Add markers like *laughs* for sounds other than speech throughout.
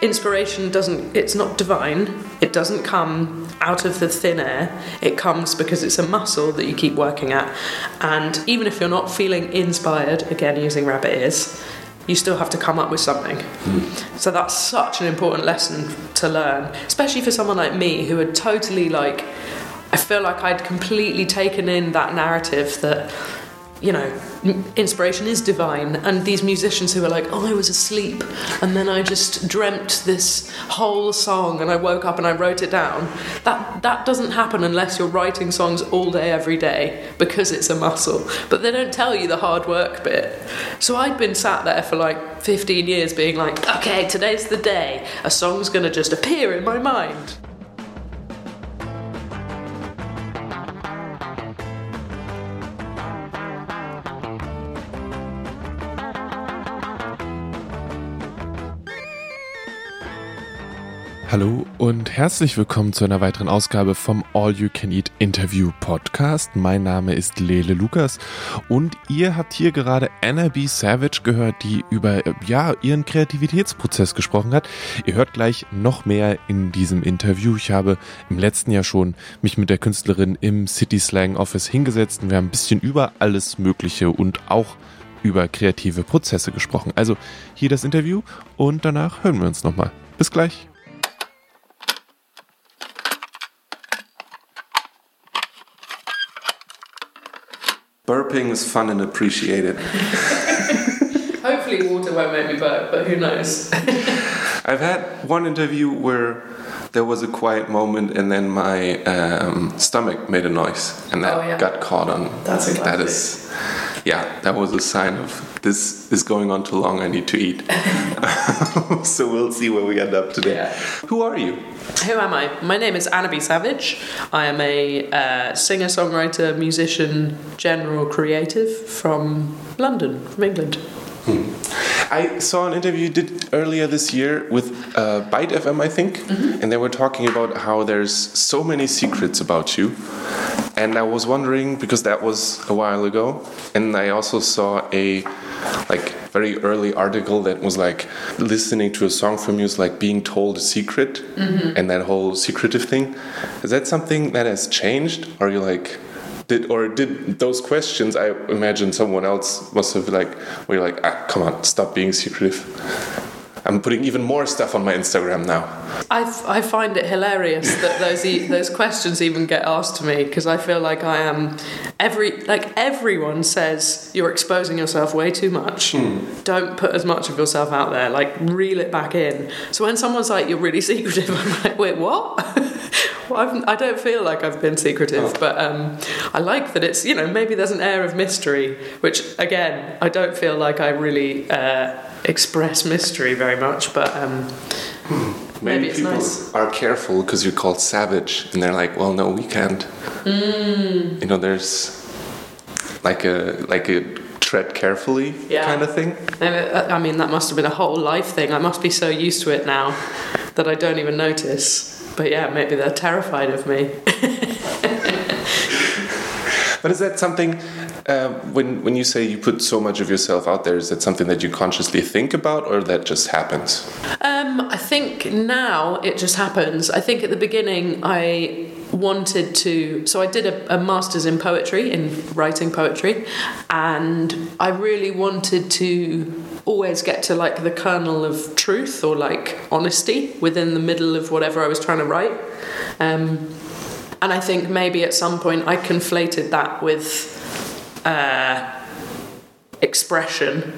inspiration doesn't it's not divine. It doesn't come out of the thin air. It comes because it's a muscle that you keep working at. And even if you're not feeling inspired again using rabbit ears you still have to come up with something. Hmm. So that's such an important lesson to learn especially for someone like me who had totally like i feel like i'd completely taken in that narrative that you know, inspiration is divine, and these musicians who are like, oh, I was asleep, and then I just dreamt this whole song, and I woke up and I wrote it down. That that doesn't happen unless you're writing songs all day, every day, because it's a muscle. But they don't tell you the hard work bit. So I'd been sat there for like 15 years, being like, okay, today's the day. A song's gonna just appear in my mind. Hallo und herzlich willkommen zu einer weiteren Ausgabe vom All You Can Eat Interview Podcast. Mein Name ist Lele Lukas und ihr habt hier gerade Anna B. Savage gehört, die über ja, ihren Kreativitätsprozess gesprochen hat. Ihr hört gleich noch mehr in diesem Interview. Ich habe im letzten Jahr schon mich mit der Künstlerin im City Slang Office hingesetzt und wir haben ein bisschen über alles Mögliche und auch über kreative Prozesse gesprochen. Also hier das Interview und danach hören wir uns nochmal. Bis gleich. Burping is fun and appreciated. *laughs* Hopefully, water won't make me burp, but who knows? *laughs* I've had one interview where there was a quiet moment and then my um, stomach made a noise and that Oh, yeah. got caught on. That's a classic. is, yeah, that was a sign of this is going on too long, I need to eat. *laughs* so we'll see where we end up today. Yeah. Who are you? Who am I? My name is Anna B. Savage. I am a uh, singer, songwriter, musician, general creative from London, from England. Hmm. I saw an interview you did earlier this year with uh, Byte FM, I think, mm-hmm. and they were talking about how there's so many secrets about you. And I was wondering because that was a while ago, and I also saw a like very early article that was like listening to a song from you is like being told a secret, mm-hmm. and that whole secretive thing. Is that something that has changed? Or are you like? Did, or did those questions I imagine someone else must have like where you're like ah come on stop being secretive I'm putting even more stuff on my Instagram now I, f- I find it hilarious that those e- those questions even get asked to me because I feel like I am every like everyone says you're exposing yourself way too much. Don't put as much of yourself out there. Like reel it back in. So when someone's like you're really *laughs* secretive, I'm like wait what? *laughs* well, I've, I don't feel like I've been secretive, but um, I like that it's you know maybe there's an air of mystery, which again I don't feel like I really uh, express mystery very much, but. Um, Maybe it's people nice. are careful because you're called savage and they're like well no we can't Mm. you know there's like a like a tread carefully Yeah. kind of thing uh, I mean, that must have been a whole life thing. I must be so used to it now that I don't even notice. But yeah, maybe they're terrified of me. *laughs* but is that something uh, when when you say you put so much of yourself out there is that something that you consciously think about or that just happens Um, I think now it just happens. I think at the beginning I wanted to. So I did a, a master's in poetry, in writing poetry, and I really wanted to always get to like the kernel of truth or like honesty within the middle of whatever I was trying to write. Um, and I think maybe at some point I conflated that with uh, expression.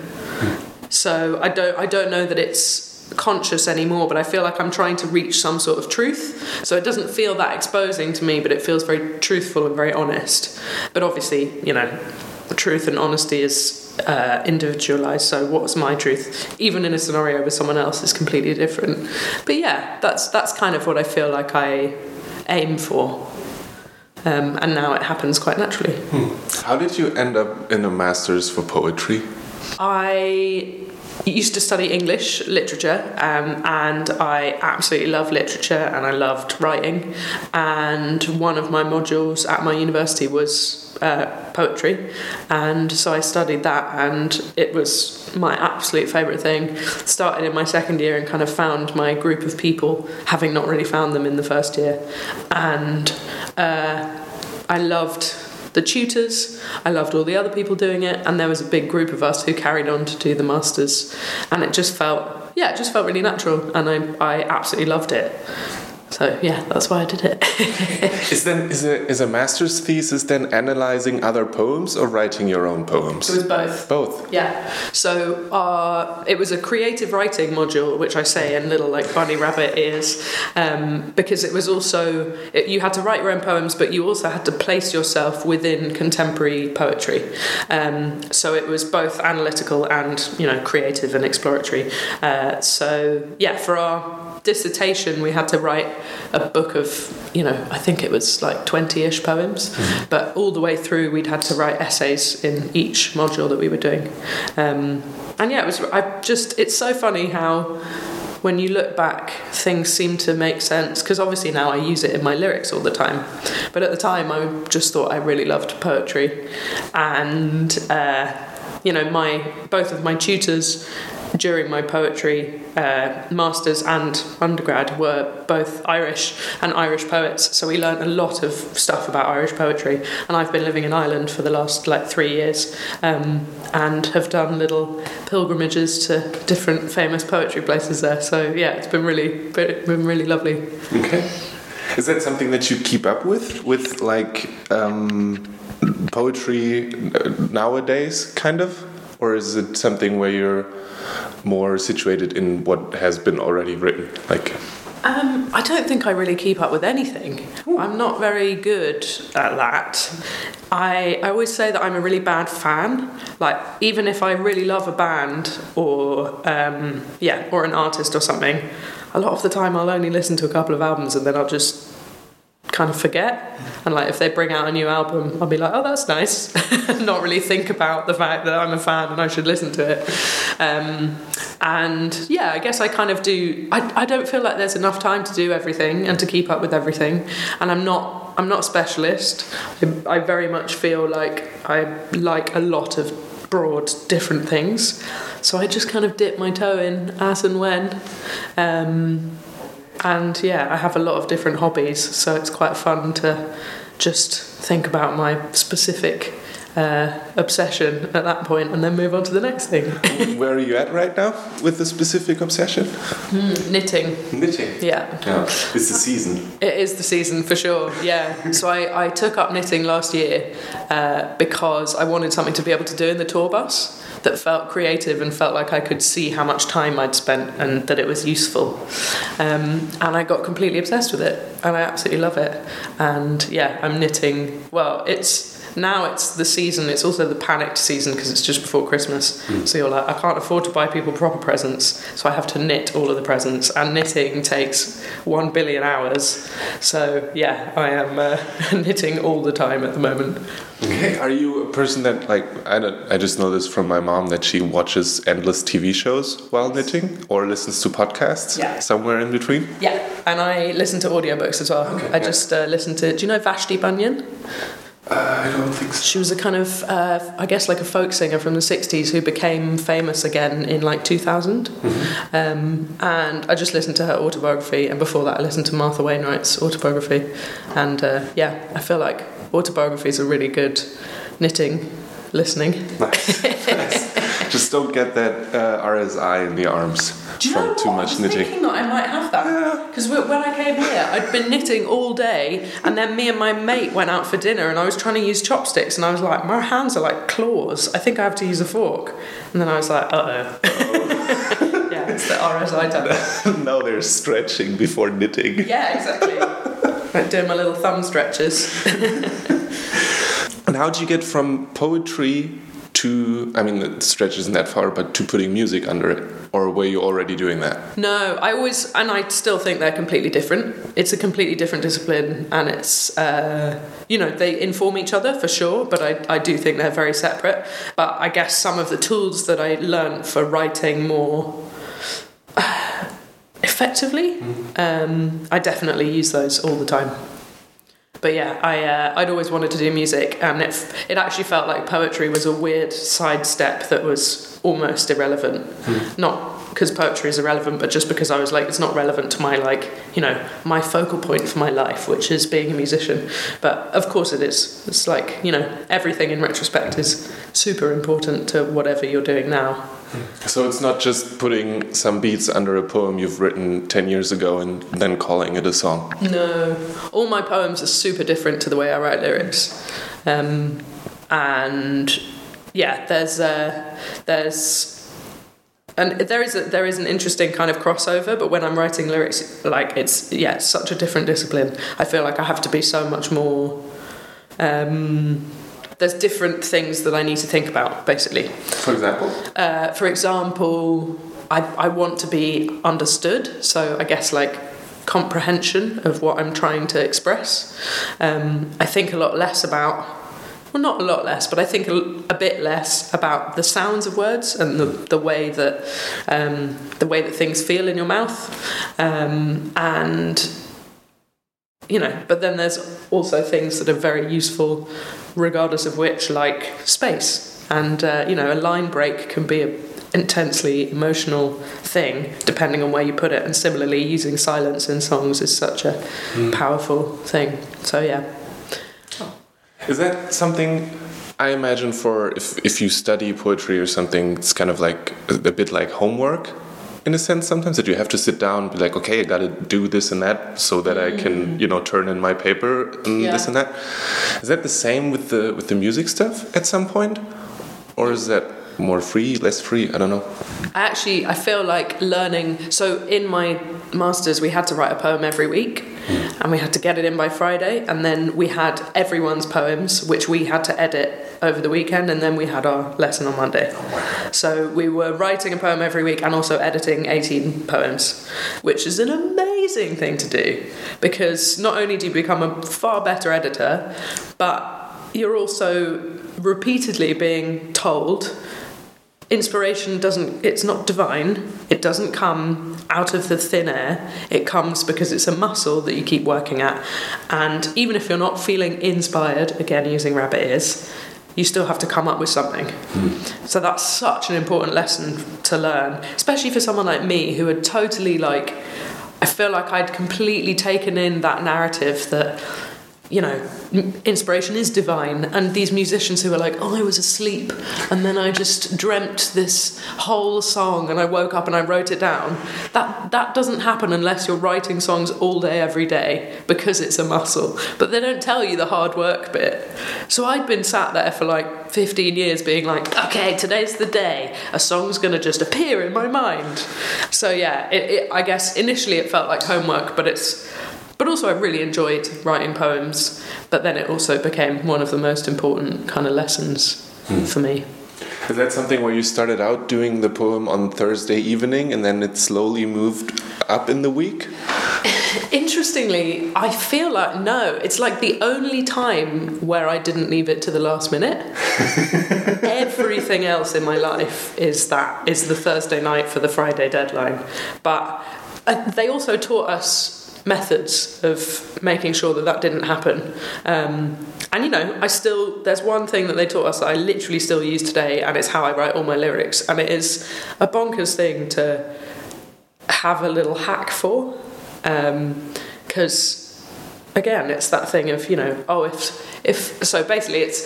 So I don't I don't know that it's conscious anymore, but I feel like I'm trying to reach some sort of truth. So it doesn't feel that exposing to me, but it feels very truthful and very honest. But obviously, you know, truth and honesty is uh, individualized. So what's my truth, even in a scenario with someone else, is completely different. But yeah, that's that's kind of what I feel like I aim for. Um, and now it happens quite naturally. how did you end up in a master's for poetry I used to study English literature, um, and I absolutely love literature and I loved writing. And one of my modules at my university was uh, poetry, and so I studied that, and it was my absolute favourite thing. Started in my second year and kind of found my group of people, having not really found them in the first year, and uh, I loved the tutors. I loved all the other people doing it, and there was a big group of us who carried on to do the masters, and it just felt yeah, it just felt really natural, and I I absolutely loved it. So yeah, that's why I did it. *laughs* is then is a is a master's thesis then analyzing other poems or writing your own poems? It was both. Both. Yeah. So uh, it was a creative writing module, which I say in little like bunny rabbit ears, um, because it was also it, you had to write your own poems, but you also had to place yourself within contemporary poetry. Um, so it was both analytical and you know creative and exploratory. Uh, so yeah, for our dissertation, we had to write a book of, you know, I think it was like 20 ish poems, mm-hmm. but all the way through, we'd had to write essays in each module that we were doing. Um, and yeah, it was, I just, it's so funny how when you look back, things seem to make sense because obviously now I use it in my lyrics all the time. But at the time, I just thought I really loved poetry, and uh, you know, my both of my tutors during my poetry uh, masters and undergrad were both Irish and Irish poets. So we learned a lot of stuff about Irish poetry. And I've been living in Ireland for the last like three years um, and have done little pilgrimages to different famous poetry places there. So yeah, it's been really been really lovely. Okay. Is that something that you keep up with, with like um, poetry nowadays, kind of, or is it something where you're more situated in what has been already written? Like, um, I don't think I really keep up with anything. Ooh. I'm not very good at that. I, I always say that I'm a really bad fan. Like even if I really love a band or um, yeah or an artist or something, a lot of the time I'll only listen to a couple of albums and then I'll just kind of forget. And like if they bring out a new album, I'll be like, oh, that's nice. *laughs* Not really think about the fact that I'm a fan and I should listen to it. Um, and yeah, I guess I kind of do. I, I don't feel like there's enough time to do everything and to keep up with everything. And I'm not. I'm not a specialist. I, I very much feel like I like a lot of broad different things. So I just kind of dip my toe in as and when. Um, and yeah, I have a lot of different hobbies, so it's quite fun to just think about my specific uh, obsession at that point and then move on to the next thing. *laughs* Where are you at right now with the specific obsession? Mm, knitting. Knitting? Yeah. yeah. It's the season. It is the season for sure, yeah. so I, I took up knitting last year uh, because I wanted something to be able to do in the tour bus that felt creative and felt like I could see how much time I'd spent and that it was useful. Um, and I got completely obsessed with it, and I absolutely love it. And yeah, I'm knitting. Well, it's now it's the season it's also the panicked season because it's just before christmas. Mm. so you're like i can't afford to buy people proper presents so i have to knit all of the presents. And knitting takes one billion hours. So yeah i am uh, *laughs* knitting all the time at the moment. Okay are you a person that like I, don't, I just know this from my mom that she watches endless tv shows while knitting or listens to podcasts yeah. somewhere in between? Yeah and i listen to audiobooks as well. Okay, i yeah. just uh, listen to do you know vashti bunyan uh, I don't think so. She was a kind of, uh, I guess, like a folk singer from the 60s who became famous again in like 2000. Mm-hmm. Um, and I just listened to her autobiography, and before that, I listened to Martha Wainwright's autobiography. And uh, yeah, I feel like autobiographies are really good knitting listening. Nice. *laughs* nice. Just don't get that uh, RSI in the arms from too much I was knitting. Thinking that I might have that because yeah. when I came here, I'd been knitting all day, and then me and my mate went out for dinner, and I was trying to use chopsticks, and I was like, my hands are like claws. I think I have to use a fork, and then I was like, uh oh. *laughs* yeah, it's the RSI time. *laughs* now they're stretching before knitting. Yeah, exactly. like doing my little thumb stretches. *laughs* and how did you get from poetry to i mean the stretch isn't that far but to putting music under it or were you already doing that? No i always and i still think they're completely different. It's a completely different discipline and it's uh, you know they inform each other for sure but I, I do think they're very separate. But i guess some of the tools that i learned for writing more *sighs* effectively mm. um, i definitely use those all the time but yeah, I uh, I'd always wanted to do music, and it it actually felt like poetry was a weird sidestep that was almost irrelevant. Not because poetry is irrelevant, but just because I was like, it's not relevant to my like you know my focal point for my life, which is being a musician. But of course it is. It's like you know everything in retrospect is super important to whatever you're doing now. So it's not just putting some beats under a poem you've written 10 years ago and then calling it a song. No, all my poems are super different to the way I write lyrics, um, and yeah, there's there's. And there is a, there is an interesting kind of crossover, but when I'm writing lyrics, like it's yeah, it's such a different discipline. I feel like I have to be so much more. Um, there's different things that I need to think about, basically. For example? Uh, for example, I, I want to be understood, so I guess like comprehension of what I'm trying to express. Um, I think a lot less about, well, not a lot less, but I think a, a bit less about the sounds of words and the, the way that um, the way that things feel in your mouth, um, and you know. But then there's also things that are very useful, regardless of which, like space, and uh, you know, a line break can be an intensely emotional thing depending on where you put it. And similarly using silence in songs is such a powerful thing. So yeah. Is that something I imagine for if, if you study poetry or something, it's kind of like a, a bit like homework in a sense sometimes that you have to sit down and be like, okay, I gotta do this and that so that I can, mm. you know, turn in my paper and Yeah. this and that. Is that the same with the with the music stuff at some point? Or is that more free, less free? I don't know. I actually I feel like learning so in my masters we had to write a poem every week hmm. and we had to get it in by Friday and then we had everyone's poems which we had to edit over the weekend and then we had our lesson on Monday. Oh, So we were writing a poem every week and also editing 18 poems which is an amazing thing to do because not only do you become a far better editor but you're also repeatedly being told inspiration doesn't it's not divine. It doesn't come out of the thin air. It comes because it's a muscle that you keep working at. And even if you're not feeling inspired again using rabbit ears you still have to come up with something. So that's such an important lesson to learn especially for someone like me who had totally like i feel like i'd completely taken in that narrative that you know, inspiration is divine, and these musicians who are like, oh, I was asleep, and then I just dreamt this whole song, and I woke up and I wrote it down. That that doesn't happen unless you're writing songs all day, every day, because it's a muscle. But they don't tell you the hard work bit. So I'd been sat there for like 15 years, being like, okay, today's the day. A song's gonna just appear in my mind. So yeah, it, it, I guess initially it felt like homework, but it's but also, I really enjoyed writing poems. But then it also became one of the most important kind of lessons for me. Is that something where you started out doing the poem on Thursday evening and then it slowly moved up in the week? *laughs* Interestingly, I feel like no, it's like the only time where I didn't leave it to the last minute. *laughs* Everything else in my life is that is the Thursday night for the Friday deadline. But uh, they also taught us methods of making sure that that didn't happen. Um, and you know, I still there's one thing that they taught us that I literally still use today, and it's how I write all my lyrics, and it is a bonkers thing to have a little hack for, because again, it's that thing of you know, oh, if if so, basically, it's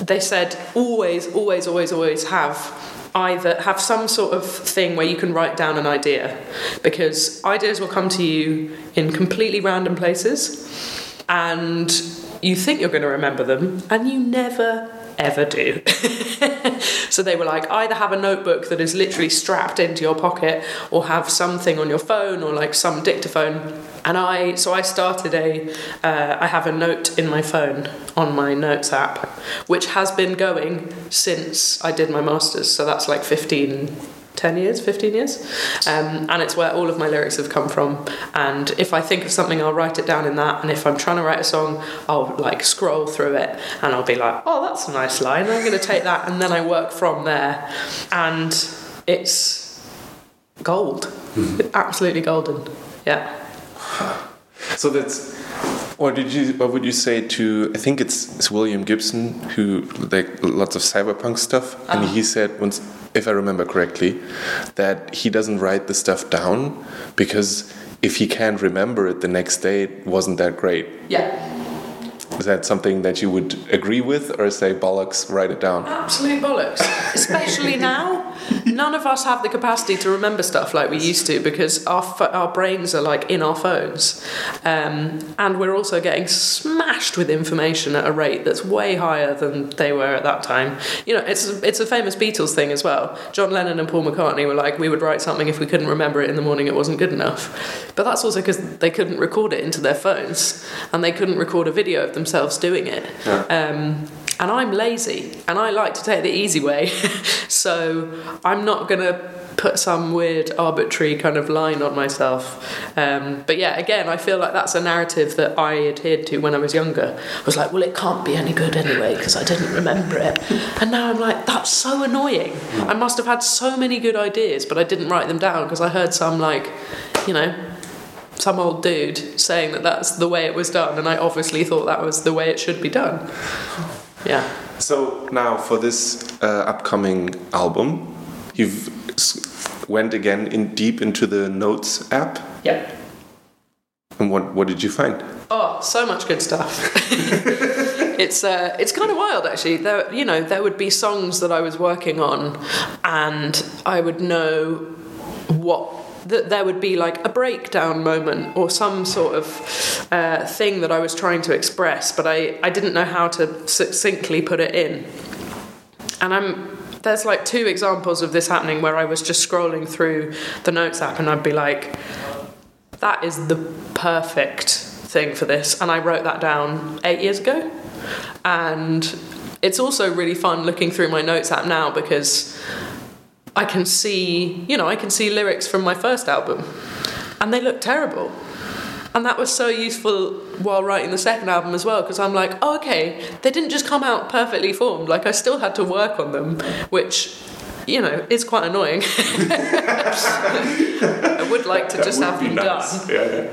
they said always, always, always, always have either have some sort of thing where you can write down an idea. Because ideas will come to you in completely random places and you think you're going to remember them and you never ever do. *laughs* so they were like either have a notebook that is literally strapped into your pocket or have something on your phone or like some dictaphone. And I so I started a uh, I have a note in my phone on my notes app which has been going since I did my masters. So that's like 15 10 years, 15 years. Um, and it's where all of my lyrics have come from. And if I think of something, I'll write it down in that. And if I'm trying to write a song, I'll like scroll through it and I'll be like, oh, that's a nice line. I'm going to take that. And then I work from there. And it's gold. Absolutely golden. Yeah. So that's What did you? What would you say to? I think it's, it's William Gibson who like lots of cyberpunk stuff, and uh-huh. he said once, if I remember correctly, that he doesn't write the stuff down because if he can't remember it the next day, it wasn't that great. Yeah. Is that something that you would agree with, or say bollocks, write it down? Absolute bollocks. *laughs* Especially now, none of us have the capacity to remember stuff like we used to because our our brains are like in our phones, um, and we're also getting smashed with information at a rate that's way higher than they were at that time. You know, it's it's a famous Beatles thing as well. John Lennon and Paul McCartney were like, we would write something if we couldn't remember it in the morning, it wasn't good enough. But that's also because they couldn't record it into their phones, and they couldn't record a video of themselves doing it. Um, and I'm lazy and I like to take the easy way. *laughs* so I'm not going to put some weird arbitrary kind of line on myself. Um, but yeah, again, I feel like that's a narrative that I adhered to when I was younger. I was like, well, it can't be any good anyway because I didn't remember it. *laughs* And now I'm like, that's so annoying. I must have had so many good ideas, but I didn't write them down because I heard some like, you know, some old dude saying that that's the way it was done, and I obviously thought that was the way it should be done. Yeah. So now for this uh, upcoming album, you've went again in deep into the Notes app, Yeah. and what what did you find? Oh, so much good stuff. *laughs* it's uh, it's kind of wild actually. There, you know, there would be songs that I was working on, and I would know what that there would be like a breakdown moment or some sort of uh, thing that I was trying to express, but I I didn't know how to succinctly put it in. And I'm there's like two examples of this happening where I was just scrolling through the notes app and I'd be like, that is the perfect thing for this. And I wrote that down eight years ago. And it's also really fun looking through my notes app now because I can see, you know, I can see lyrics from my first album and they look terrible. And that was so useful while writing the second album as well, because I'm like, oh, okay, they didn't just come out perfectly formed. Like, I still had to work on them, which, you know, is quite annoying. *laughs* I would like to just have them done.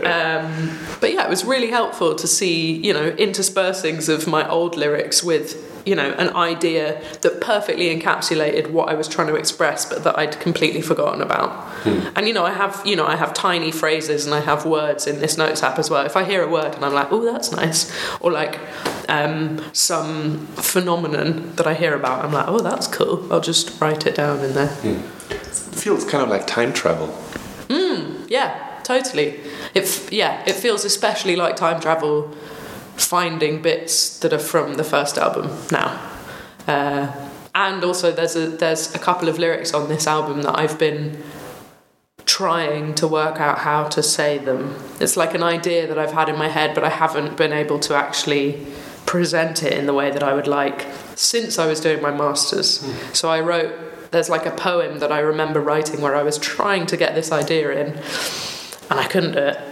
Um, but yeah, it was really helpful to see, you know, interspersings of my old lyrics with, you know, an idea that perfectly encapsulated what I was trying to express, but that I'd completely forgotten about. Hmm. And you know, I have, you know, I have tiny phrases and I have words in this notes app as well. If I hear a word and I'm like, oh, that's nice, or like um, some phenomenon that I hear about, I'm like, oh, that's cool. I'll just write it down in there. It feels kind of like time travel. Hmm. Yeah, totally. It f- yeah, it feels especially like time travel finding bits that are from the first album now. Uh, and also there's a there's a couple of lyrics on this album that I've been trying to work out how to say them. It's like an idea that I've had in my head but I haven't been able to actually present it in the way that I would like since I was doing my masters. So I wrote there's like a poem that I remember writing where I was trying to get this idea in and I couldn't do it.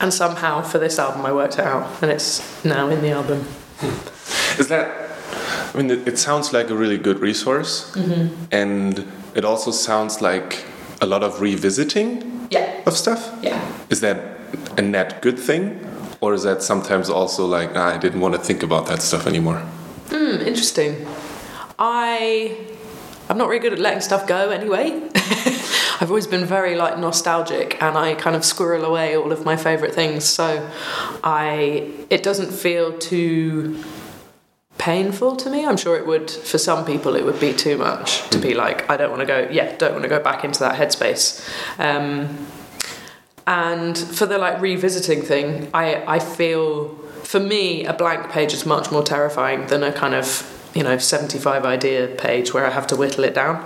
And somehow for this album I worked it out and it's now in the album. Is that? I mean, it, it sounds like a really good resource, and it also sounds like a lot of revisiting Yeah. of stuff. Yeah. Is that a net good thing, or is that sometimes also like ah, I didn't want to think about that stuff anymore? Hmm, interesting. I I'm not really good at letting stuff go anyway. *laughs* I've always been very like nostalgic and I kind of squirrel away all of my favorite things so I it doesn't feel too painful to me. I'm sure it would for some people it would be too much to be like I don't want to go yeah, don't want to go back into that headspace. Um and for the like revisiting thing, I I feel for me a blank page is much more terrifying than a kind of you know 75 idea page where I have to whittle it down.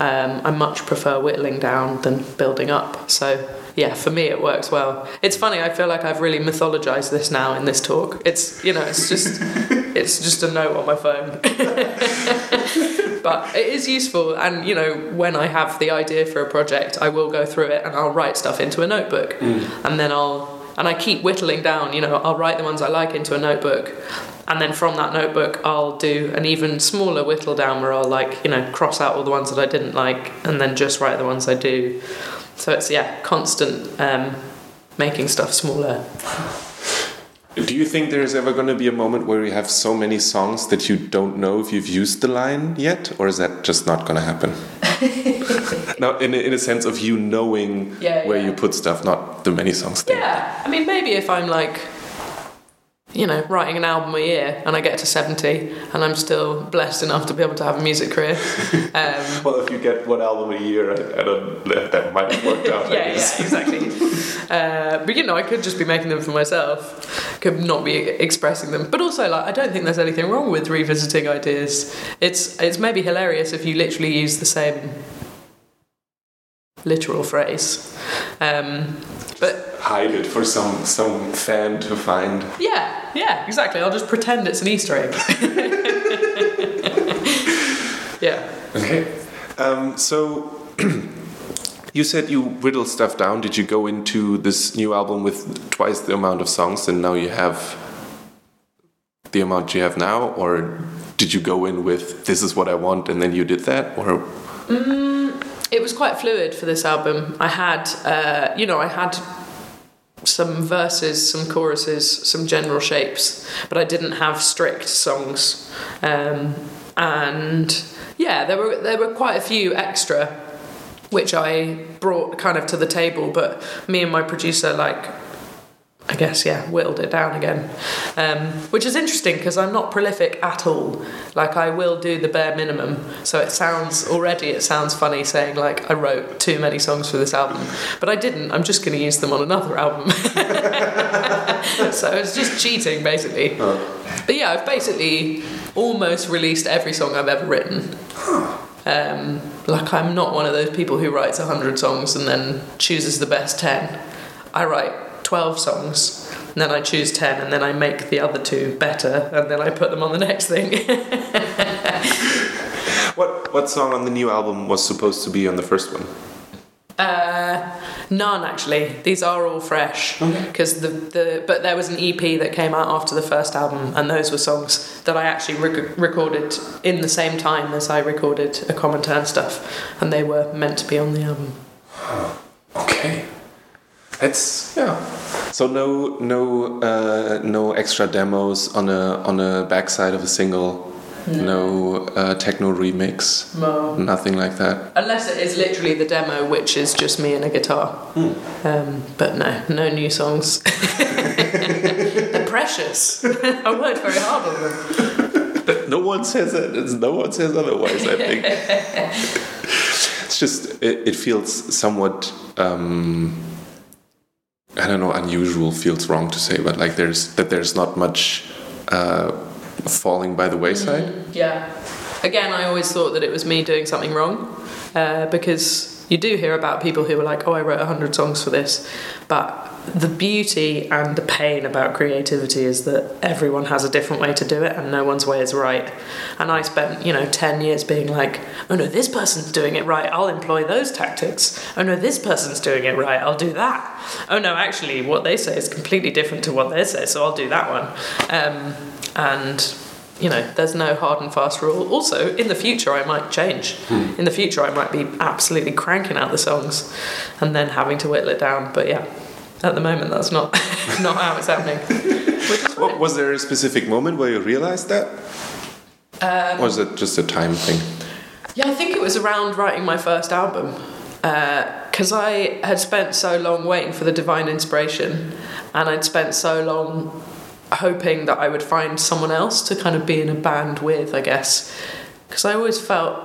Um, I much prefer whittling down than building up. So yeah, for me it works well. It's funny. I feel like I've really mythologized this now in this talk. It's you know it's just *laughs* it's just a note on my phone. *laughs* but it is useful and you know when i have the idea for a project i will go through it and i'll write stuff into a notebook and then i'll and i keep whittling down you know i'll write the ones i like into a notebook and then from that notebook i'll do an even smaller whittle down where i'll like you know cross out all the ones that i didn't like and then just write the ones i do so it's yeah constant um, making stuff smaller Do you think there's ever going to be a moment where you have so many songs that you don't know if you've used the line yet, or is that just not going to happen? *laughs* now in a, in a sense of you knowing Yeah, where yeah. you put stuff, not the many songs. thing. Yeah, I mean, maybe if I'm like, you know, writing an album a year and I get to 70 and I'm still blessed enough to be able to have a music career. *laughs* Um, Well, if you get one album a year, I, I don't. That, might have worked out. *laughs* Yeah, yeah, exactly. *laughs* uh, but you know, I could just be making them for myself, could not be expressing them. But also, like, I don't think there's anything wrong with revisiting ideas. It's it's maybe hilarious if you literally use the same literal phrase. Um, but Hide it for some some fan to find. yeah, yeah, exactly. I'll just pretend it's an Easter egg. *laughs* yeah. Okay. Um, so *clears throat* you said you whittle stuff down. Did you go into this new album with twice the amount of songs, and now you have the amount you have now, or did you go in with this is what I want, and then you did that, or It was quite fluid for this album. I had, uh, you know, I had some verses, some choruses, some general shapes, but I didn't have strict songs. Um, and yeah, there were there were quite a few extra, which I brought kind of to the table. But me and my producer, like, I guess yeah, whittled it down again, um, which is interesting because I'm not prolific at all. Like I will do the bare minimum, so it sounds already it sounds funny saying like I wrote too many songs for this album, but I didn't. I'm just going to use them on another album. *laughs* so it's just cheating basically. But yeah, I've basically almost released every song I've ever written. Um, like I'm not one of those people who writes hundred songs and then chooses the best ten. I write twelve songs, and then I choose ten, and then I make the other two better, and then I put them on the *laughs* next thing. what what song on the new album was supposed to be on the first one? Uh, none actually. These are all fresh because the the but there was an EP that came out after the first album, and those were songs that I actually rec- recorded in the same time as I recorded a Common Turn stuff, and they were meant to be on the album. Okay. That's yeah. So no no uh, no extra demos on a on a backside of a single. No uh, techno remix. No. Nothing like that. Unless it is literally the demo, which is just me and a guitar. Um, but no, no new songs. *laughs* They're precious. I worked very hard on them. *laughs* No one says that. It's, no one says otherwise. I think *laughs* it's just it, it feels somewhat. Um, I don't know. Unusual feels wrong to say, but like there's that there's not much uh, falling by the wayside. Yeah. Again, I always thought that it was me doing something wrong uh, because you do hear about people who are like, oh, I wrote 100 songs for this. But the beauty and the pain about creativity is that everyone has a different way to do it and no one's way is right. And I spent, you know, 10 years being like, oh no, this person's doing it right, I'll employ those tactics. Oh no, this person's doing it right, I'll do that. Oh no, actually, what they say is completely different to what they say, so I'll do that one. Um, and you know, there's no hard and fast rule. Also, in the future, I might change. In the future, I might be absolutely cranking out the songs and then having to whittle it down. But yeah, at the moment, that's not *laughs* not how it's happening. What, was there a specific moment where you realized that? Um, or was it just a time thing? Yeah, I think it was around writing my first album. Because I had spent so long waiting for the divine inspiration, and I'd spent so long hoping that I would find someone else to kind of be in a band with, I guess. Because I always felt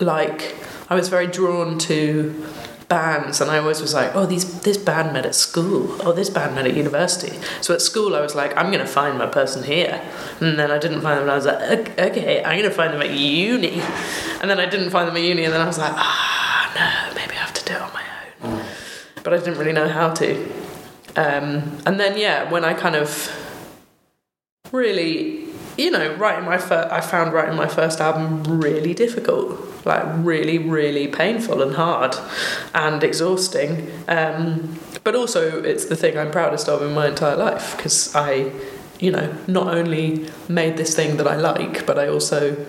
like I was very drawn to bands and I always was like oh these this band met at school. Oh this band met at university. So at school I was like I'm gonna find my person here. And then I didn't find them and I was like "Ok- okay I'm gonna find them at uni. And then I didn't find them at uni and then I was like ah no maybe I have to do it on my own. But I didn't really know how to. Um, and then yeah when I kind of really you know writing my first i found writing my first album really difficult like really really painful and hard and exhausting. Um, but also it's the thing i'm proudest of in my entire life because i you know not only made this thing that i like but i also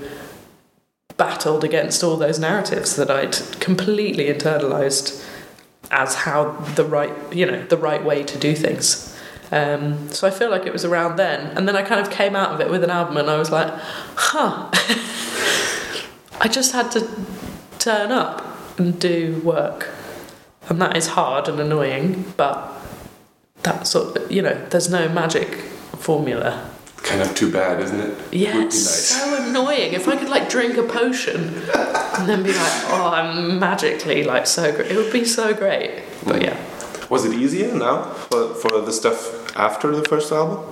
battled against all those narratives that i'd completely internalized as how the right you know the right way to do things Um, so I feel like it was around then. And then I kind of came out of it with an album and I was like, huh. *laughs* I just had to turn up and do work. And that is hard and annoying, but that sort of, you know, there's no magic formula. Kind of too bad, isn't it? Yeah, Would be nice. so annoying. If I could like drink a potion and then be like, oh, I'm magically like so great, it would be so great. But yeah. Was it easier now for, for the stuff after the first album?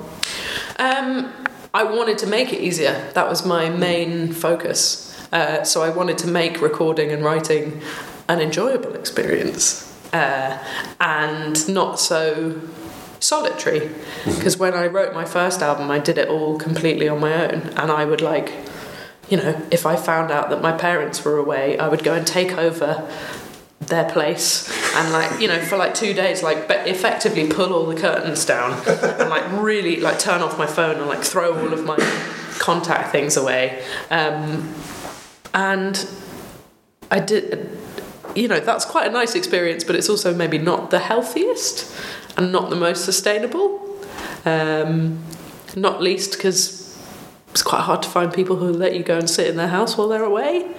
Um, I wanted to make it easier. That was my main focus. Uh, so I wanted to make recording and writing an enjoyable experience uh, and not so solitary. Because when I wrote my first album, I did it all completely on my own, and I would like, you know, if I found out that my parents were away, I would go and take over their place and like you know for like two days like but effectively pull all the curtains down and like really like turn off my phone and like throw all of my contact things away. Um, and i did you know that's quite a nice experience but it's also maybe not the healthiest and not the most sustainable. Um, not least because it's quite hard to find people who let you go and sit in their house while they're away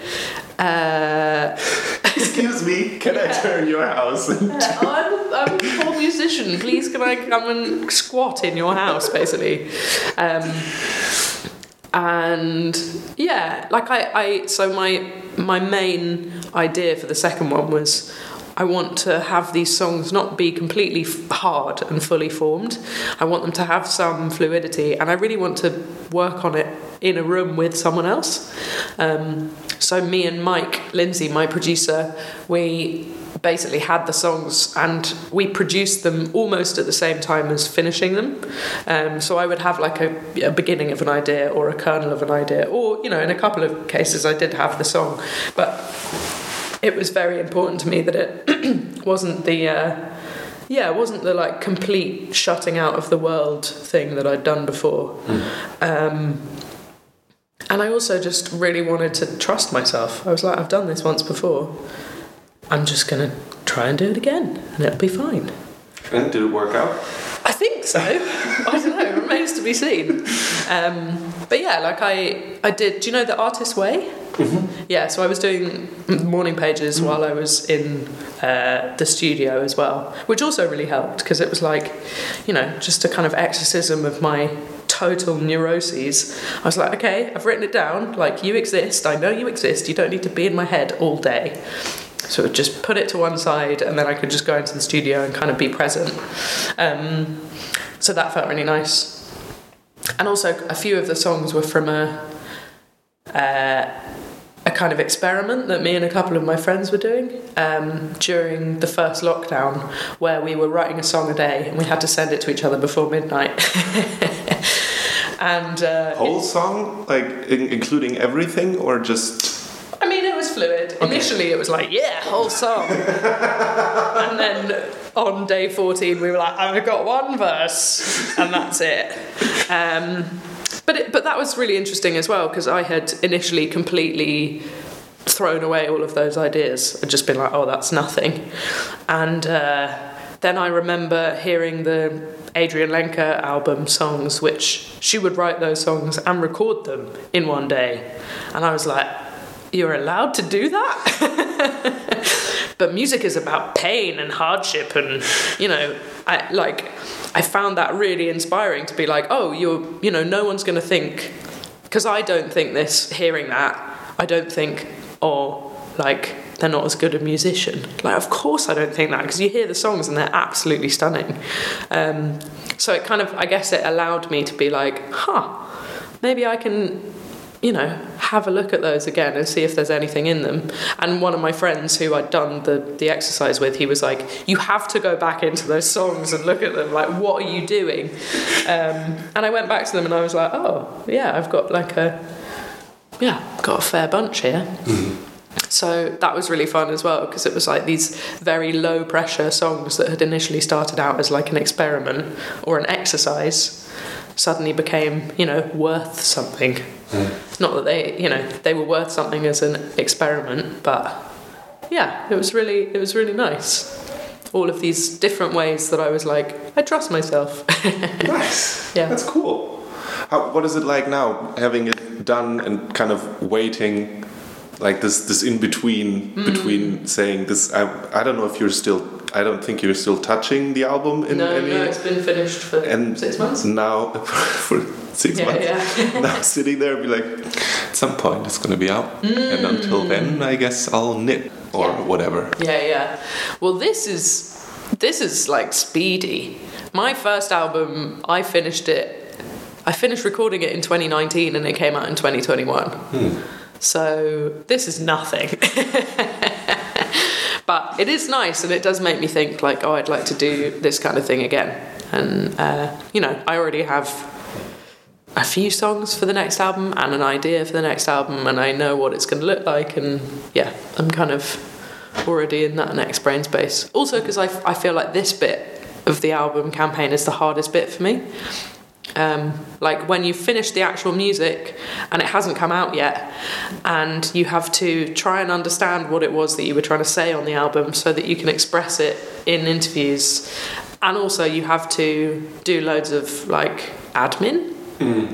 uh, *laughs* Excuse me, can I turn your house? I'm, I'm a poor musician. Please, can I come and squat in your house, basically? Um, and yeah, like I, I, so my my main idea for the second one was I want to have these songs not be completely hard and fully formed. I want them to have some fluidity, and I really want to work on it in a room with someone else. Um, so me and Mike Lindsay, my producer, we basically had the songs and we produced them almost at the same time as finishing them. Um, so I would have like a, a beginning of an idea or a kernel of an idea, or you know, in a couple of cases I did have the song, but it was very important to me that it *clears throat* wasn't the uh, yeah it wasn't the like complete shutting out of the world thing that I'd done before. Um, and I also just really wanted to trust myself. I was like I've done this once before. I'm just gonna try and do it again and it'll be fine. And did it work out? I think so. I don't *laughs* know. *laughs* Remains to be seen. Um, but yeah, like I, I did. Do you know the Artist Way? Yeah. So I was doing morning pages while I was in uh, the studio as well, which also really helped because it was like, you know, just a kind of exorcism of my total neuroses. I was like, okay, I've written it down. Like you exist. I know you exist. You don't need to be in my head all day. So just put it to one side, and then I could just go into the studio and kind of be present. Um, so that felt really nice. And also, a few of the songs were from a uh, a kind of experiment that me and a couple of my friends were doing um, during the first lockdown, where we were writing a song a day and we had to send it to each other before midnight. *laughs* and uh, Whole song, like in- including everything, or just was. Initially, it was like, yeah, whole song. *laughs* and then on day 14, we were like, I've got one verse, and that's it. Um, but, it, but that was really interesting as well, because I had initially completely thrown away all of those ideas. I'd just been like, oh, that's nothing. And uh, then I remember hearing the Adrianne Lenker album songs, which she would write those songs and record them in one day. And I was like, you're allowed to do that? *laughs* but music is about pain and hardship and you know i like i found that really inspiring to be like oh you're you know no one's going to think because i don't think this hearing that i don't think oh like they're not as good a musician like of course i don't think that because you hear the songs and they're absolutely stunning um, so it kind of i guess it allowed me to be like huh maybe i can you know, have a look at those again and see if there's anything in them. And one of my friends who I'd done the, the exercise with, he was like, You have to go back into those songs and look at them. Like, what are you doing? Um, and I went back to them and I was like, Oh, yeah, I've got like a, yeah, got a fair bunch here. So that was really fun as well because it was like these very low pressure songs that had initially started out as like an experiment or an exercise suddenly became, you know, worth something. Not that they, you know, they were worth something as an experiment, but yeah, it was really, it was really nice. all of these different ways that I was like, I trust myself. *laughs* Nice. Yeah. That's cool. How, what is it like now, having it done and kind of waiting, like this this in between Mm. between saying this? I, I don't know if you're still. I don't think you're still touching the album in no, any. no, it's been finished for and six months. now *laughs* for six Yeah, months. yeah. now *laughs* sitting there, and be like, at some point it's gonna be out, and until then, I guess I'll knit or Mm. Yeah. whatever. Yeah, yeah. Well, this is this is like speedy. My first album, I finished it. I finished recording it in 2019, and it came out in 2021. So this is nothing. *laughs* but it is nice, and it does make me think like, oh, I'd like to do this kind of thing again. And uh, you know, I already have a few songs for the next album and an idea for the next album, and I know what it's going to look like. And yeah, I'm kind of already in that next brain space. Also, because I, I feel like this bit of the album campaign is the hardest bit for me. Um, like when you finish the actual music and it hasn't come out yet, and you have to try and understand what it was that you were trying to say on the album so that you can express it in interviews, and also you have to do loads of like admin.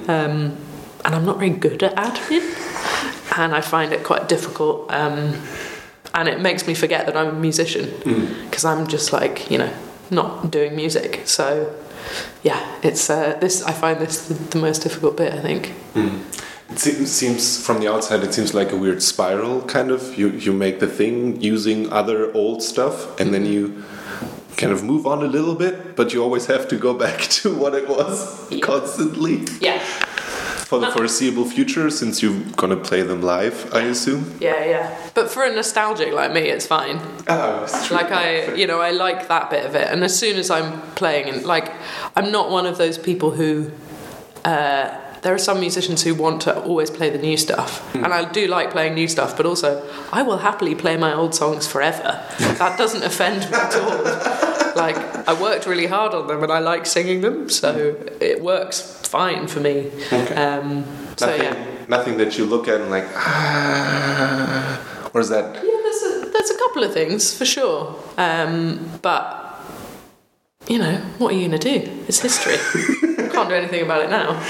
Um, and I'm not very good at admin, and I find it quite difficult. Um, and it makes me forget that I'm a musician because I'm just like you know not doing music. So yeah, it's uh, this. I find this the, the most difficult bit. I think. It seems, seems from the outside, it seems like a weird spiral, kind of. You you make the thing using other old stuff, and then you kind of move on a little bit, but you always have to go *laughs* back to what it was Yeah. constantly Yeah, for the foreseeable future, since you're gonna play them live, I assume. yeah, yeah. But for a nostalgic like me, it's fine. Oh, it's true. Like I, you know, I like that bit of it. And as soon as I'm playing, and like, I'm not one of those people who. Uh, there are some musicians who want to always play the new stuff, and I do like playing new stuff. But also, I will happily play my old songs forever. that doesn't offend me at all. *laughs* Like I worked really hard on them, and I like singing them, so it works fine for me. Okay. Um, so nothing, yeah. nothing that you look at and like, ah, or is that? Yeah, there's a, there's a couple of things for sure. Um, but, you know, what are you to do? It's history. *laughs* Can't do anything about it now.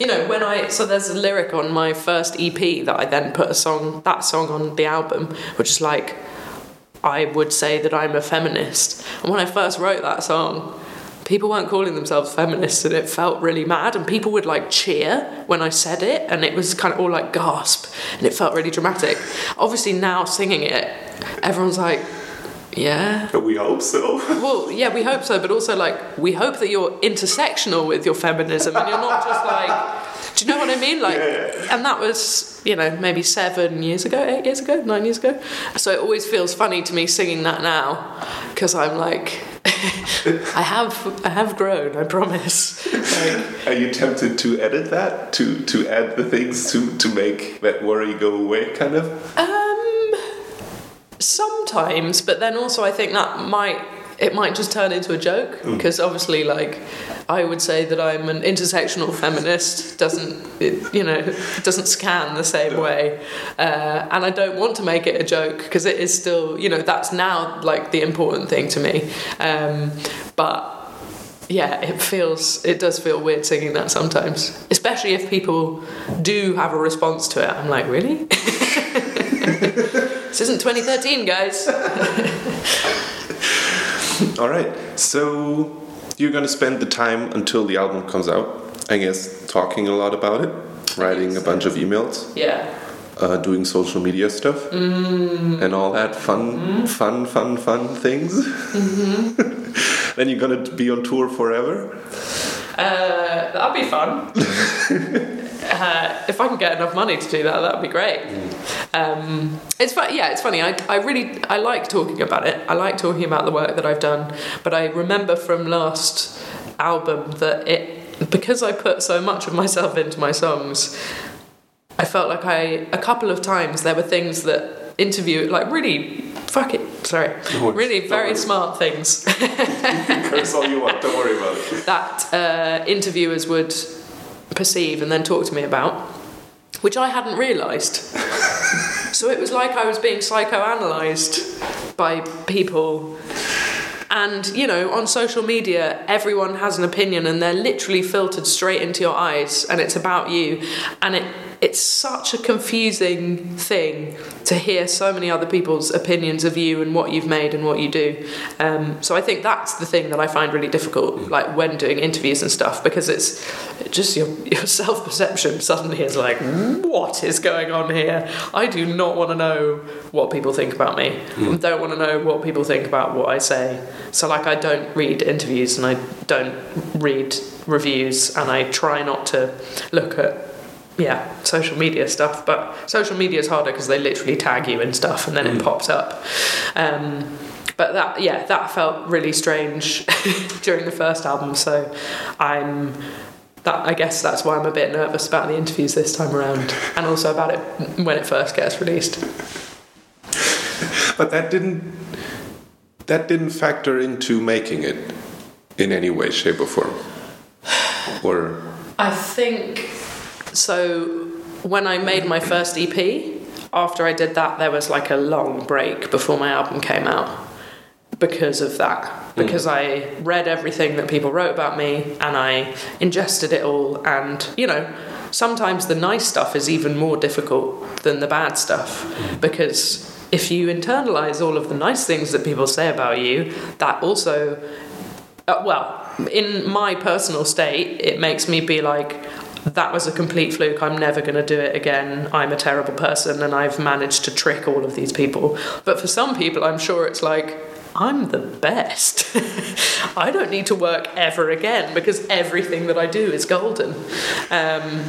You know, when I. So there's a lyric on my first EP that I then put a song, that song on the album, which is like, I would say that I'm a feminist. And when I first wrote that song, people weren't calling themselves feminists and it felt really mad and people would like cheer when I said it and it was kind of all like gasp and it felt really dramatic. Obviously now singing it, everyone's like, yeah. We hope so. *laughs* Well, yeah, we hope so, but also like we hope that you're intersectional with your feminism and you're not just like do you know what I mean? Like and that was, you know, maybe seven years ago, eight years ago, nine years ago. So it always feels funny to me singing that now because I'm like *laughs* I have I have grown, I promise. Like, *laughs* Are you tempted to edit that to to add the things to to make that worry go away, kind of? um, sometimes, but then also I think that might it might just turn into a joke because obviously, like I would say that I'm an intersectional feminist doesn't it, you know doesn't scan the same way, uh, and I don't want to make it a joke because it is still you know that's now like the important thing to me, um, but yeah, it feels it does feel weird singing that sometimes, especially if people do have a response to it. I'm like, really? *laughs* this isn't 2013, guys. *laughs* All right. So you're gonna spend the time until the album comes out, I guess, talking a lot about it, writing a bunch of emails, Yeah. uh, doing social media stuff, and all that fun, fun, fun, fun things. *laughs* then you're gonna be on tour forever. Uh, that'd be fun. *laughs* uh, if I can get enough money to do that, that'd be great. Um, it's fun. Yeah, it's funny. I, I really I like talking about it. I like talking about the work that I've done. But I remember from last album that it because I put so much of myself into my songs. I felt like I a couple of times there were things that interview like really fuck it sorry No really very worries. smart things *laughs* Curse all you want. Don't worry about it. *laughs* that uh, interviewers would perceive and then talk to me about, which I hadn't realised. *laughs* so it was like I was being psychoanalyzed by people And, you know, on social media, everyone has an opinion and they're literally filtered straight into your eyes and it's about you. And it, it's such a confusing thing to hear so many other people's opinions of you and what you've made and what you do. Um, so I think that's the thing that I find really difficult, like when doing interviews and stuff, because it's just your, *laughs* your self perception suddenly is like, what is going on here? I do not want to know what people think about me. I don't want to know what people think about what I say. So, like, I don't read interviews and I don't read reviews and I try not to look at yeah, social media stuff. But social media is harder because they literally tag you and stuff, and then it pops up. Um, but that, yeah, that felt really strange *laughs* during the first album. So I'm that. I guess that's why I'm a bit nervous about the interviews this time around, and also about it when it first gets released. But that didn't that didn't factor into making it in any way, shape, or form. Or I think so. When I made my first EP, after I did that, there was like a long break before my album came out because of that. Because I read everything that people wrote about me and I ingested it all. And, you know, sometimes the nice stuff is even more difficult than the bad stuff because if you internalize all of the nice things that people say about you, that also uh, well, in my personal state, it makes me be like, that was a complete fluke. I'm never going to do it again. I'm a terrible person and I've managed to trick all of these people. But for some people, I'm sure it's like, I'm the best. *laughs* I don't need to work ever again because everything that I do is golden. Um,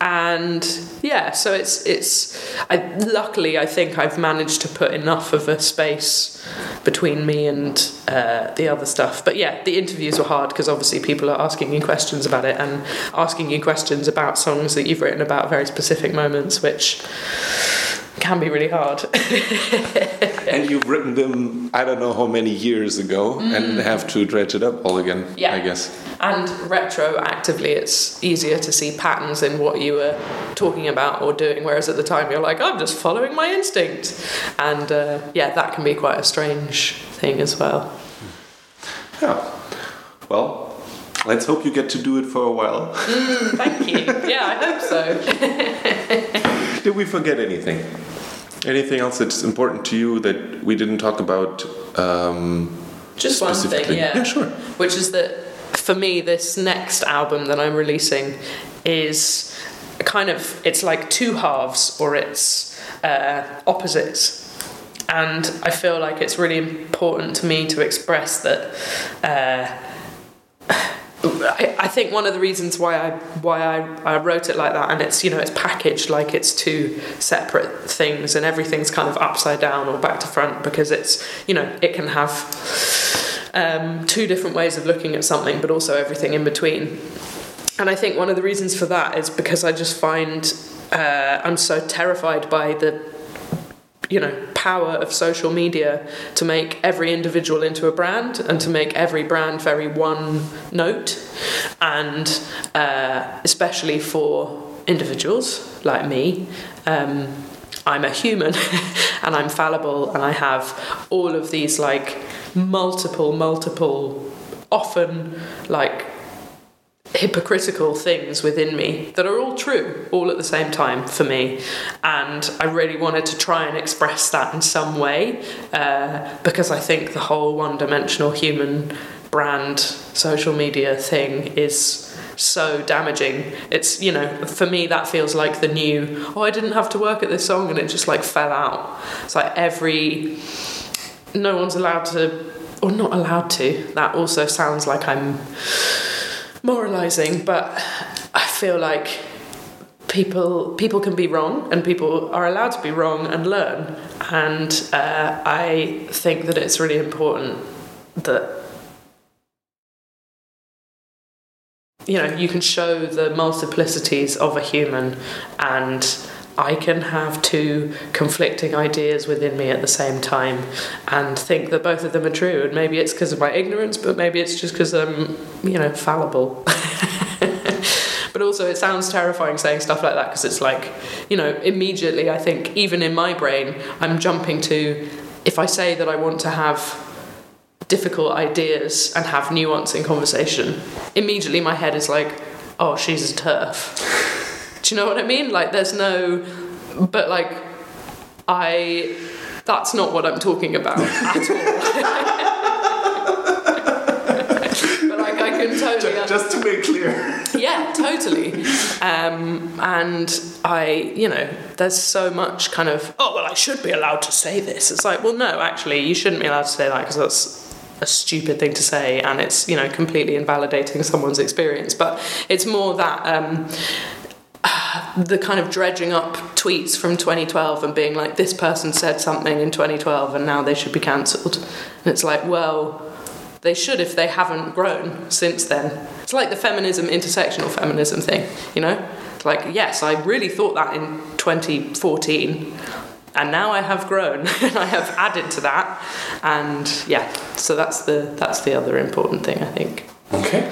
and yeah, so it's it's. I, luckily, I think I've managed to put enough of a space between me and uh, the other stuff. But yeah, the interviews were hard because obviously people are asking you questions about it and asking you questions about songs that you've written about very specific moments, which can be really hard. *laughs* and you've written them I don't know how many years ago and mm. have to dredge it up all again, Yeah. I guess. And retroactively, it's easier to see patterns in what you were talking about or doing, whereas at the time you're like, I'm just following my instinct. And uh, yeah, that can be quite a strange thing as well. Hmm. Yeah. Well, let's hope you get to do it for a while. Mm, thank you. Yeah, I hope so. *laughs* Did we forget anything? Anything else that's important to you that we didn't talk about? Um, Just one thing, yeah. Yeah, sure. Which is that for me, this next album that I'm releasing is kind of it's like two halves or it's uh, opposites. And I feel like it's really important to me to express that. Uh, I, think one of the reasons why I why I, I wrote it like that, and it's you know it's packaged like it's two separate things, and everything's kind of upside down or back to front because it's you know it can have um, two different ways of looking at something, but also everything in between. And I think one of the reasons for that is because I just find uh, I'm so terrified by the you know power of social media to make every individual into a brand and to make every brand very one note. And uh, especially for individuals like me um, i'm a human *laughs* and i'm fallible and i have all of these like multiple multiple often like hypocritical things within me that are all true all at the same time for me. And i really wanted to try and express that in some way uh, because i think the whole one-dimensional human brand social media thing is so damaging. It's you know for me that feels like the new oh i didn't have to work at this song and it just like fell out. It's like every no one's allowed to or not allowed to that also sounds like i'm moralizing, but I feel like people people can be wrong and people are allowed to be wrong and learn. And uh, I think that it's really important that you know you can show the multiplicities of a human and I can have two conflicting ideas within me at the same time and think that both of them are true. And maybe it's because of my ignorance, but maybe it's just because I'm, um, you know, fallible. *laughs* but also, it sounds terrifying saying stuff like that because it's like, you know, immediately I think, even in my brain, I'm jumping to if I say that I want to have difficult ideas and have nuance in conversation, immediately my head is like, oh, she's a TERF. Do you know what I mean? Like, there's no, but like, I, that's not what I'm talking about at all. *laughs* but like, I can totally. Just, just to make clear. yeah, totally. Um, and I, you know, there's so much kind of, oh, well, I should be allowed to say this. It's like, well, no, actually, you shouldn't be allowed to say that because that's a stupid thing to say and it's, you know, completely invalidating someone's experience. But it's more that. Um, the kind of dredging up tweets from 2012 and being like, this person said something in 2012 and now they should be cancelled. And it's like, well, they should if they haven't grown since then. It's like the feminism, intersectional feminism thing, you know? It's like, yes, I really thought that in 2014, and now I have grown *laughs* and I have added to that. And yeah, so that's the that's the other important thing I think. Okay.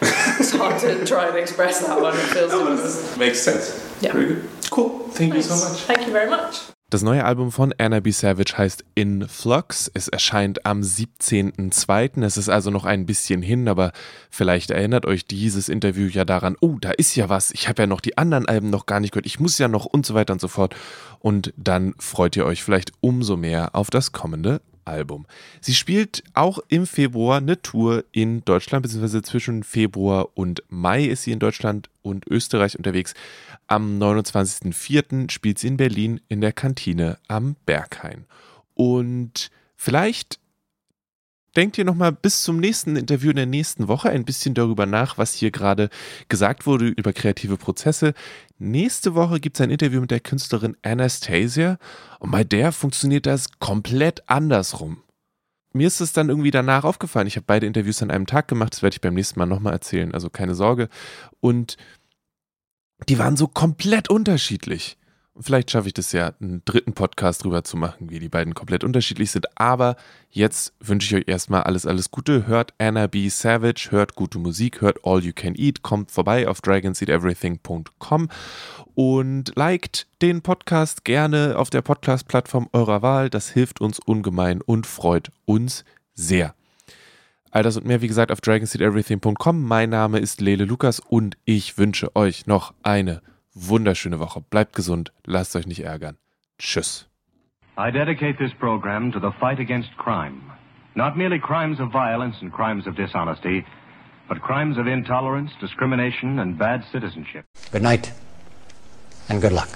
It's hard to try and express that one. It feels difficult. was, makes sense. Yeah. Very good. Cool. Thank you so Nice. much. Thank you very much. Das neue Album von Anna B. Savage heißt In Flux. Es erscheint am 17.02. Es ist also noch ein bisschen hin, aber vielleicht erinnert euch dieses Interview ja daran, oh, da ist ja was. Ich habe ja noch die anderen Alben noch gar nicht gehört. Ich muss ja noch und so weiter und so fort. Und dann freut ihr euch vielleicht umso mehr auf das kommende Album. Sie spielt auch im Februar eine Tour in Deutschland, beziehungsweise zwischen Februar und Mai ist sie in Deutschland und Österreich unterwegs. Am 29.04. spielt sie in Berlin in der Kantine am Berghain. Und vielleicht denkt ihr nochmal bis zum nächsten Interview in der nächsten Woche ein bisschen darüber nach, was hier gerade gesagt wurde über kreative Prozesse. Nächste Woche gibt es ein Interview mit der Künstlerin Anastasia und bei der funktioniert das komplett andersrum. Mir ist es dann irgendwie danach aufgefallen. Ich habe beide Interviews an einem Tag gemacht, das werde ich beim nächsten Mal nochmal erzählen, also keine Sorge. Und die waren so komplett unterschiedlich. Vielleicht schaffe ich das ja, einen dritten Podcast drüber zu machen, wie die beiden komplett unterschiedlich sind. Aber jetzt wünsche ich euch erstmal alles, alles Gute. Hört Anna B. Savage, hört gute Musik, hört All You Can Eat, kommt vorbei auf dragonseateverything.com und liked den Podcast gerne auf der Podcast-Plattform eurer Wahl. Das hilft uns ungemein und freut uns sehr. All das und mehr, wie gesagt, auf dragonseateverything.com. Mein Name ist Lele Lukas und ich wünsche euch noch eine wunderschöne Woche. Bleibt gesund, lasst euch nicht ärgern. Tschüss. I dedicate this program to the fight against crime. Not merely crimes of violence and crimes of dishonesty, but crimes of intolerance, discrimination, and bad citizenship. Good night, and good luck.